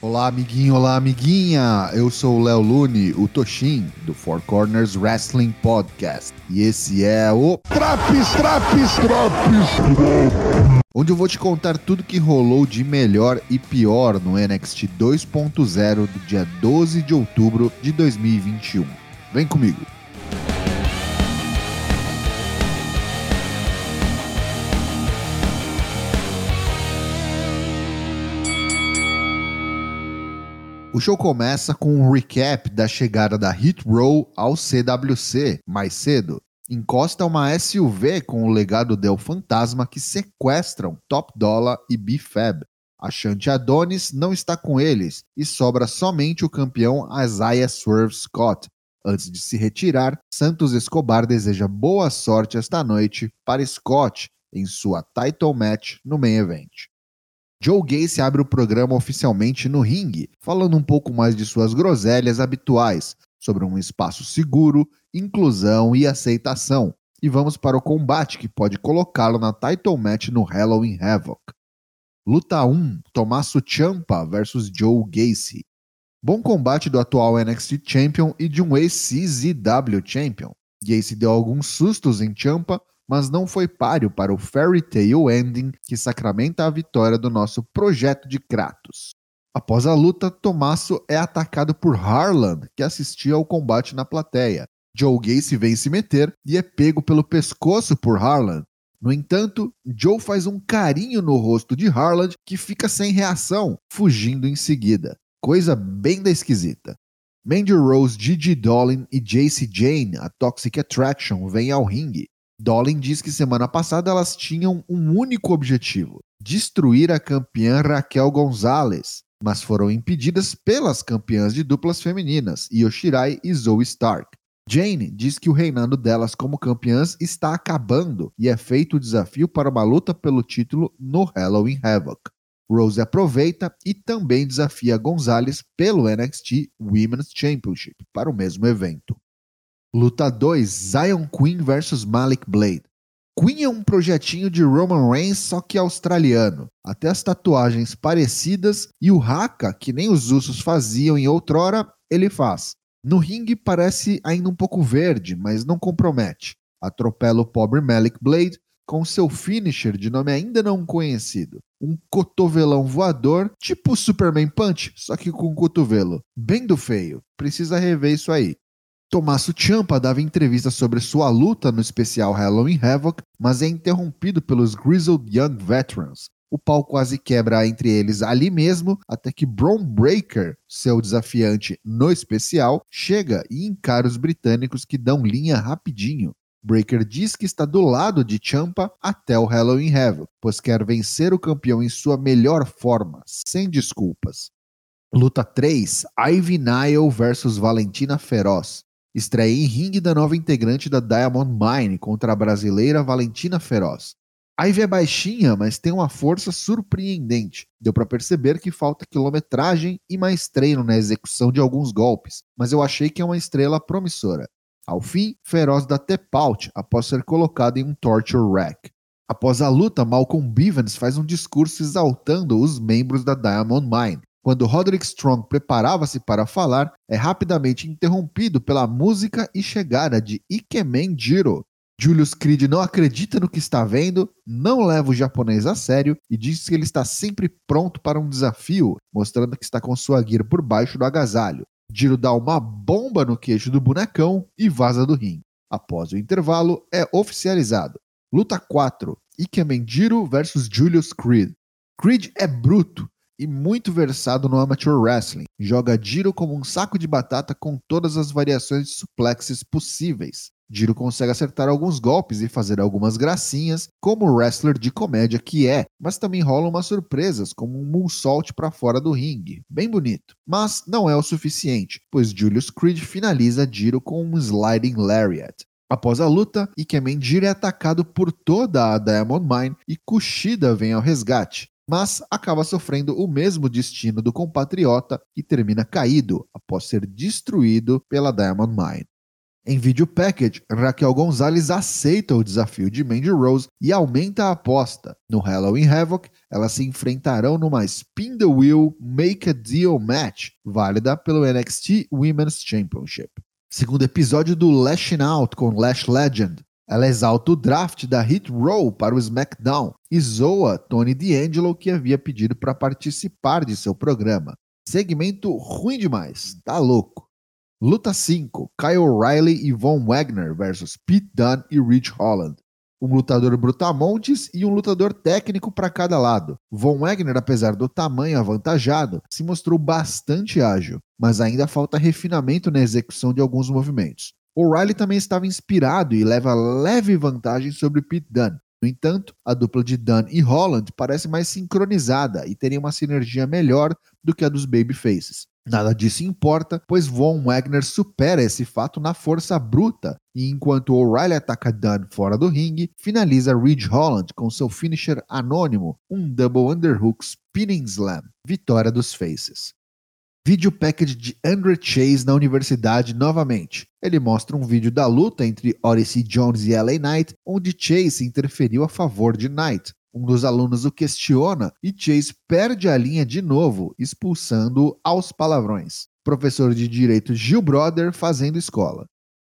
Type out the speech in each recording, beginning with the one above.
Olá, amiguinho, olá, amiguinha! Eu sou o Léo Lune, o Toshin, do Four Corners Wrestling Podcast. E esse é o Traps, Traps, Traps! Onde eu vou te contar tudo que rolou de melhor e pior no NXT 2.0 do dia 12 de outubro de 2021. Vem comigo! O show começa com um recap da chegada da Hit Row ao CWC mais cedo. Encosta uma SUV com o legado del Fantasma que sequestram Top Dollar e B-Fab. A Shanti Adonis não está com eles e sobra somente o campeão Isaiah Swerve Scott. Antes de se retirar, Santos Escobar deseja boa sorte esta noite para Scott em sua title match no main event. Joe Gacy abre o programa oficialmente no ringue, falando um pouco mais de suas groselhas habituais, sobre um espaço seguro, inclusão e aceitação. E vamos para o combate que pode colocá-lo na title match no Halloween Havoc. Luta 1: Tommaso Ciampa versus Joe Gacy. Bom combate do atual NXT Champion e de um ex-CZW Champion. Gacy deu alguns sustos em Ciampa, mas não foi páreo para o Fairy Tale Ending que sacramenta a vitória do nosso projeto de Kratos. Após a luta, Tommaso é atacado por Harlan, que assistia ao combate na plateia. Joe Gacy vem se meter e é pego pelo pescoço por Harlan. No entanto, Joe faz um carinho no rosto de Harlan que fica sem reação, fugindo em seguida. Coisa bem da esquisita. Mandy Rose, Gigi Dolin e JC Jane, a Toxic Attraction, vêm ao ringue. Dolin diz que semana passada elas tinham um único objetivo: destruir a campeã Raquel Gonzalez, mas foram impedidas pelas campeãs de duplas femininas, Yoshirai e Zoe Stark. Jane diz que o reinado delas como campeãs está acabando e é feito o desafio para uma luta pelo título no Halloween Havoc. Rose aproveita e também desafia Gonzalez pelo NXT Women's Championship para o mesmo evento. Luta 2: Zion Queen vs Malik Blade. Queen é um projetinho de Roman Reigns, só que australiano. Até as tatuagens parecidas e o haka, que nem os Usos faziam em outrora, ele faz. No ringue parece ainda um pouco verde, mas não compromete. Atropela o pobre Malik Blade com seu finisher de nome ainda não conhecido. Um cotovelão voador, tipo Superman Punch, só que com cotovelo. Bem do feio. Precisa rever isso aí. Tommaso Ciampa dava entrevista sobre sua luta no especial Halloween Havoc, mas é interrompido pelos Grizzled Young Veterans. O pau quase quebra entre eles ali mesmo, até que Braun Breaker, seu desafiante no especial, chega e encara os britânicos que dão linha rapidinho. Breaker diz que está do lado de Champa até o Halloween Havoc, pois quer vencer o campeão em sua melhor forma, sem desculpas. Luta 3: Ivy Nile versus Valentina Feroz. Estreia em ringue da nova integrante da Diamond Mine contra a brasileira Valentina Feroz. A Ivy é baixinha, mas tem uma força surpreendente. Deu para perceber que falta quilometragem e mais treino na execução de alguns golpes, mas eu achei que é uma estrela promissora. Ao fim, Feroz dá tap-out após ser colocado em um torture rack. Após a luta, Malcolm Bivens faz um discurso exaltando os membros da Diamond Mine, quando Roderick Strong preparava-se para falar, é rapidamente interrompido pela música e chegada de Ikemen Jiro. Julius Creed não acredita no que está vendo, não leva o japonês a sério e diz que ele está sempre pronto para um desafio, mostrando que está com sua gear por baixo do agasalho. Jiro dá uma bomba no queixo do bonecão e vaza do ringue. Após o intervalo, é oficializado. Luta 4: Ikemen Jiro versus Julius Creed. Creed é bruto, e muito versado no amateur wrestling. Joga Jiro como um saco de batata com todas as variações de suplexes possíveis. Jiro consegue acertar alguns golpes e fazer algumas gracinhas, como o wrestler de comédia que é, mas também rolam umas surpresas, como um moonsault para fora do ringue, bem bonito. Mas não é o suficiente, pois Julius Creed finaliza Jiro com um sliding lariat. Após a luta, Ikemen Jiro é atacado por toda a Diamond Mine e Kushida vem ao resgate mas acaba sofrendo o mesmo destino do compatriota e termina caído após ser destruído pela Diamond Mine. Em vídeo package, Raquel Gonzalez aceita o desafio de Mandy Rose e aumenta a aposta. No Halloween Havoc, elas se enfrentarão numa Spin the Wheel Make a Deal match, válida pelo NXT Women's Championship. Segundo episódio do Lashing Out com Lash Legend, ela exalta o draft da Hit Row para o SmackDown e zoa Tony D'Angelo que havia pedido para participar de seu programa. Segmento ruim demais, tá louco. Luta 5: Kyle O'Reilly e Von Wagner versus Pete Dunne e Rich Holland. Um lutador brutamontes e um lutador técnico para cada lado. Von Wagner, apesar do tamanho avantajado, se mostrou bastante ágil, mas ainda falta refinamento na execução de alguns movimentos. O'Reilly também estava inspirado e leva leve vantagem sobre Pete Dunne. No entanto, a dupla de Dunne e Holland parece mais sincronizada e teria uma sinergia melhor do que a dos Babyfaces. Nada disso importa, pois Von Wagner supera esse fato na força bruta, e enquanto O'Reilly ataca Dunn fora do ringue, finaliza Ridge Holland com seu finisher anônimo, um Double Underhook Spinning Slam, vitória dos Faces. Vídeo package de Andre Chase na universidade novamente. Ele mostra um vídeo da luta entre Odyssey Jones e LA Knight, onde Chase interferiu a favor de Knight. Um dos alunos o questiona e Chase perde a linha de novo, expulsando aos palavrões. Professor de direito Gil Brother fazendo escola.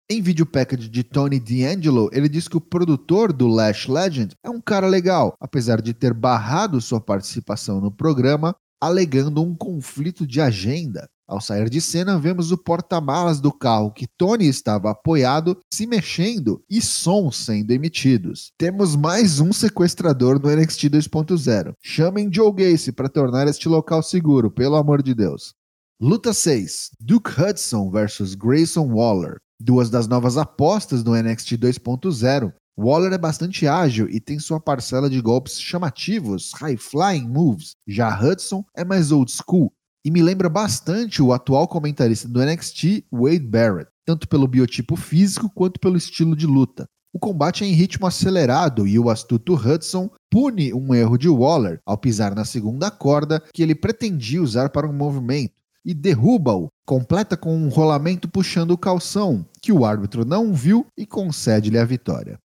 Em vídeo package de Tony D'Angelo, ele diz que o produtor do Lash Legend é um cara legal, apesar de ter barrado sua participação no programa, alegando um conflito de agenda. Ao sair de cena, vemos o porta-malas do carro que Tony estava apoiado se mexendo e sons sendo emitidos. Temos mais um sequestrador no NXT 2.0. Chamem Joe Gacy para tornar este local seguro, pelo amor de Deus. Luta 6: Duke Hudson versus Grayson Waller. Duas das novas apostas do NXT 2.0. Waller é bastante ágil e tem sua parcela de golpes chamativos, high-flying moves. Já Hudson é mais old school e me lembra bastante o atual comentarista do NXT, Wade Barrett, tanto pelo biotipo físico quanto pelo estilo de luta. O combate é em ritmo acelerado e o astuto Hudson pune um erro de Waller ao pisar na segunda corda que ele pretendia usar para um movimento e derruba-o, completa com um rolamento puxando o calção, que o árbitro não viu e concede-lhe a vitória.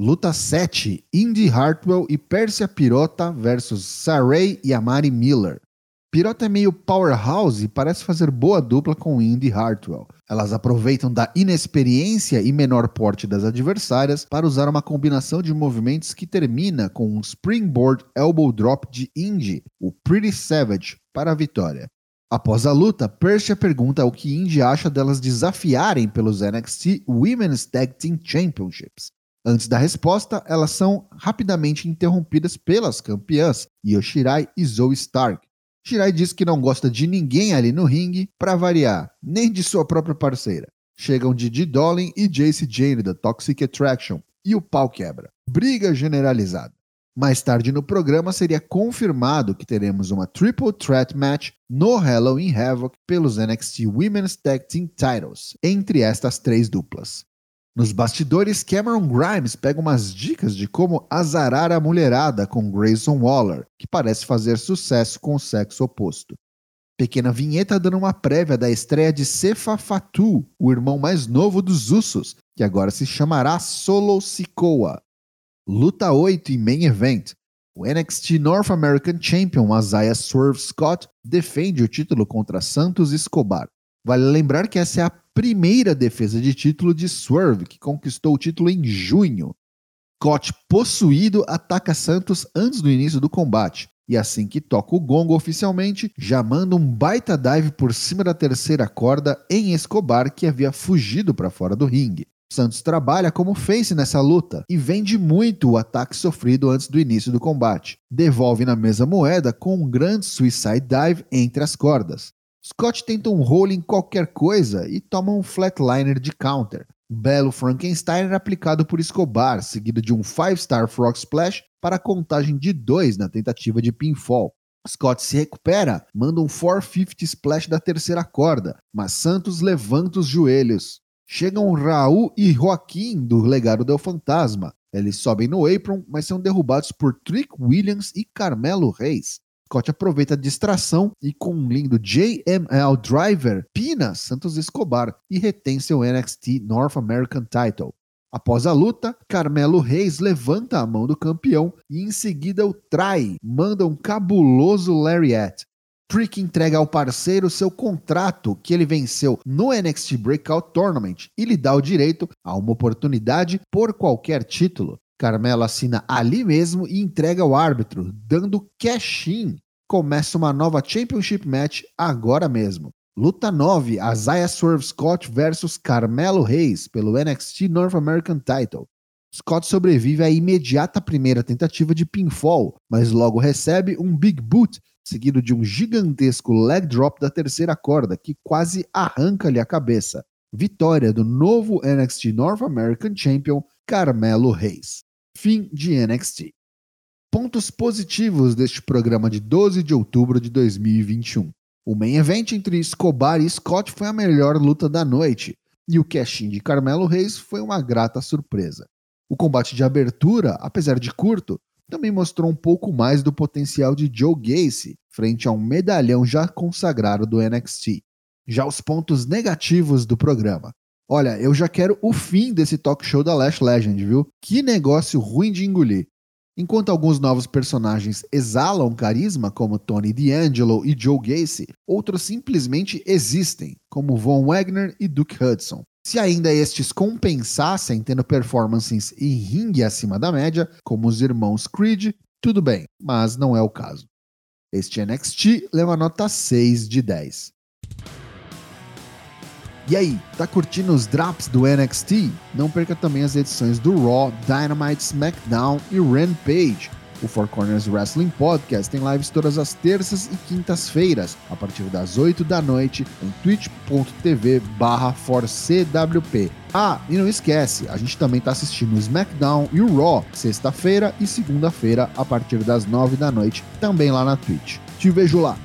Luta 7: Indy Hartwell e Persia Pirota versus Saray e Amari Miller. Pirota é meio powerhouse e parece fazer boa dupla com Indy Hartwell. Elas aproveitam da inexperiência e menor porte das adversárias para usar uma combinação de movimentos que termina com um springboard elbow drop de Indy, o Pretty Savage, para a vitória. Após a luta, Persia pergunta o que Indy acha delas desafiarem pelos NXT Women's Tag Team Championships. Antes da resposta, elas são rapidamente interrompidas pelas campeãs Yoshirai e Zoe Stark, Shirai diz que não gosta de ninguém ali no ringue, para variar, nem de sua própria parceira. Chegam Didi Dolin e Jace Jane da Toxic Attraction, e o pau quebra. Briga generalizada. Mais tarde no programa seria confirmado que teremos uma Triple Threat Match no Halloween Havoc pelos NXT Women's Tag Team Titles, entre estas três duplas. Nos bastidores, Cameron Grimes pega umas dicas de como azarar a mulherada com Grayson Waller, que parece fazer sucesso com o sexo oposto. Pequena vinheta dando uma prévia da estreia de Sefa Fatu, o irmão mais novo dos Usos, que agora se chamará Solo Sikoa. Luta 8 e Main Event. O NXT North American Champion Isaiah Swerve Scott defende o título contra Santos Escobar. Vale lembrar que essa é a primeira defesa de título de Swerve, que conquistou o título em junho. Scott, possuído, ataca Santos antes do início do combate. E assim que toca o gongo oficialmente, já manda um baita dive por cima da terceira corda em Escobar, que havia fugido para fora do ringue. Santos trabalha como face nessa luta e vende muito o ataque sofrido antes do início do combate. Devolve na mesma moeda com um grande suicide dive entre as cordas. Scott tenta um role em qualquer coisa e toma um flatliner de counter. Belo Frankenstein aplicado por Escobar, seguido de um 5-star Frog Splash para contagem de 2 na tentativa de pinfall. Scott se recupera, manda um 450 splash da terceira corda, mas Santos levanta os joelhos. Chegam Raul e Joaquim do legado do Fantasma. Eles sobem no apron, mas são derrubados por Trick Williams e Carmelo Reis. Scott aproveita a distração e com um lindo JML Driver, pina Santos Escobar e retém seu NXT North American Title. Após a luta, Carmelo Reis levanta a mão do campeão e em seguida o trai, manda um cabuloso lariat. Trick entrega ao parceiro seu contrato que ele venceu no NXT Breakout Tournament e lhe dá o direito a uma oportunidade por qualquer título. Carmelo assina ali mesmo e entrega ao árbitro, dando cash-in. Começa uma nova Championship Match agora mesmo. Luta 9, Isaiah Swerve Scott versus Carmelo Reis pelo NXT North American Title. Scott sobrevive à imediata primeira tentativa de pinfall, mas logo recebe um Big Boot seguido de um gigantesco leg drop da terceira corda que quase arranca-lhe a cabeça. Vitória do novo NXT North American Champion Carmelo Reis. Fim de NXT. Pontos positivos deste programa de 12 de outubro de 2021. O main event entre Escobar e Scott foi a melhor luta da noite, e o cash de Carmelo Reis foi uma grata surpresa. O combate de abertura, apesar de curto, também mostrou um pouco mais do potencial de Joe Gacy frente a um medalhão já consagrado do NXT. Já os pontos negativos do programa. Olha, eu já quero o fim desse talk show da Lash Legend, viu? Que negócio ruim de engolir. Enquanto alguns novos personagens exalam carisma, como Tony D'Angelo e Joe Gacy, outros simplesmente existem, como Von Wagner e Duke Hudson. Se ainda estes compensassem tendo performances em ringue acima da média, como os irmãos Creed, tudo bem, mas não é o caso. Este NXT leva nota 6 de 10. E aí, tá curtindo os drops do NXT? Não perca também as edições do Raw, Dynamite, SmackDown e Rampage o Four Corners Wrestling Podcast tem lives todas as terças e quintas-feiras, a partir das 8 da noite, em twitch.tv barra forcwp. Ah, e não esquece, a gente também está assistindo o SmackDown e o Raw, sexta-feira e segunda-feira, a partir das 9 da noite, também lá na Twitch. Te vejo lá!